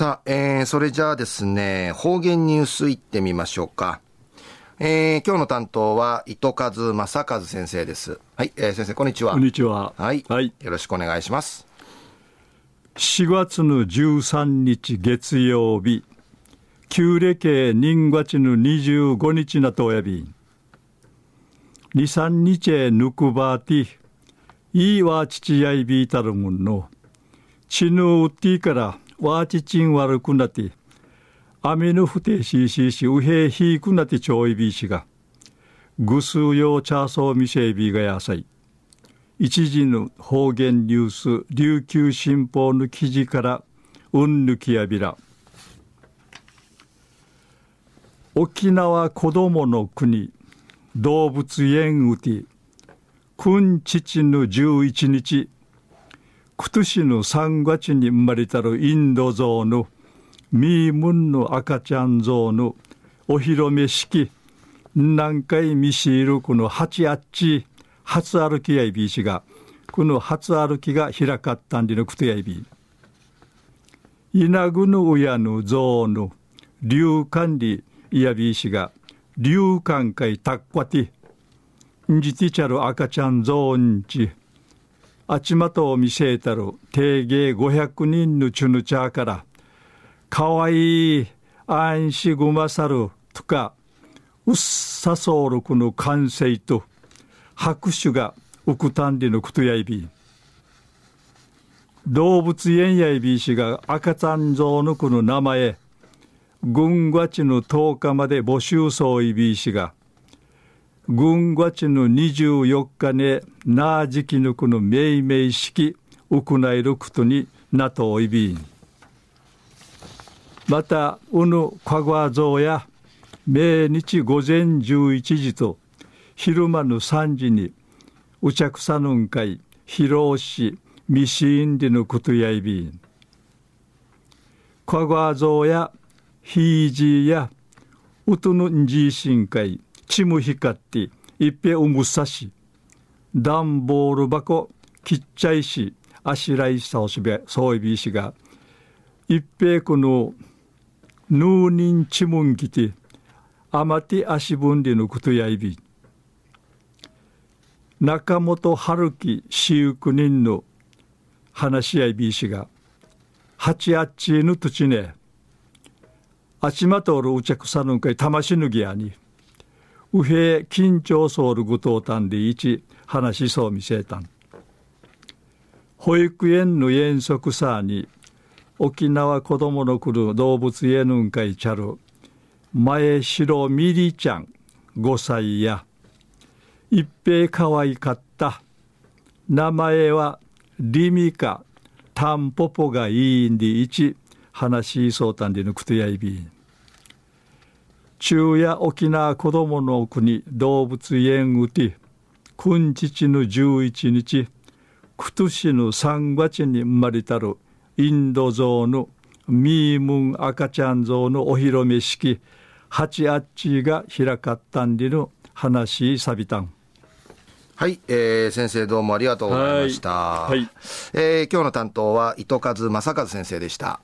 さあ、えー、それじゃあですね、方言ニュースいってみましょうか。えー、今日の担当は、糸数正和先生です。はい、えー、先生、こんにちは。こんにちは。はい。はい。よろしくお願いします。4月の13日月曜日、旧暦人月の25日なとおやび、2、3日へぬくばて、いいわ父やいびいたるもんの、ちぬうっていから、わちちん悪くなって、アミヌフテシーシーシウヘヒークナティチョイビーシが、ぐすうようチャーソーミシェイビーがやさい。一時の方言ニュース、琉球新報の記事から、うんぬきやびら。沖縄子どもの国、動物園うて、くんちちぬ11日、今年の3月に生まれたるインド象のミームンの赤ちゃん象のお披露目式何回見しいるこの八あっち初歩きやいびいしがこの初歩きが開かったんでのくとやいび。稲具の親の象の流管理いやびいしが流管会たっこてんじてちゃる赤ちゃん象んち。あちまとを見せたる定芸500人のチュヌチャーからかわいい安心ぐまさるとかうっさそうるくの完成と拍手がうくたんでのくとやいび。動物園やいびしが赤ちゃん像のこの名前。軍月の10日まで募集そういびしが。軍月の24日ねなあじきぬくの命名式行いることになとおいびん。またうぬかごわぞうや命日午前11時と昼間の3時にうちゃくさぬんかい披露しみしんでぬことやいびん。かごわぞうやひいじやうとぬんじいしんかいちむひかっていっぺうむさし段ボール箱きっちゃいしあしらいさおしべそういびいしがいっぺこのヌーニンチムンギテあまてあしぶんでのことやいび中本春樹私有人の話し合いびしが八あっちぬ土地ねあちまとおるうちゃくさぬんかい魂ぬぎやに右平緊張ソウル具当たんで一話しそう見せたん。保育園の遠足さあに沖縄子供の来る動物園ぬんかいちゃる前城みりちゃん5歳や。一平かわいかった。名前はリミカタンポポがいいんで一話しそうたんでぬくとやいびん。中夜沖縄子どもの国動物園うて君父の11日今年の3月に生まれたるインド像のミームン赤ちゃん像のお披露目式八あっちが開かったんでの話さびたんはい、えー、先生どうもありがとうございました。はい、はい、えー、今日の担当は糸数正和先生でした。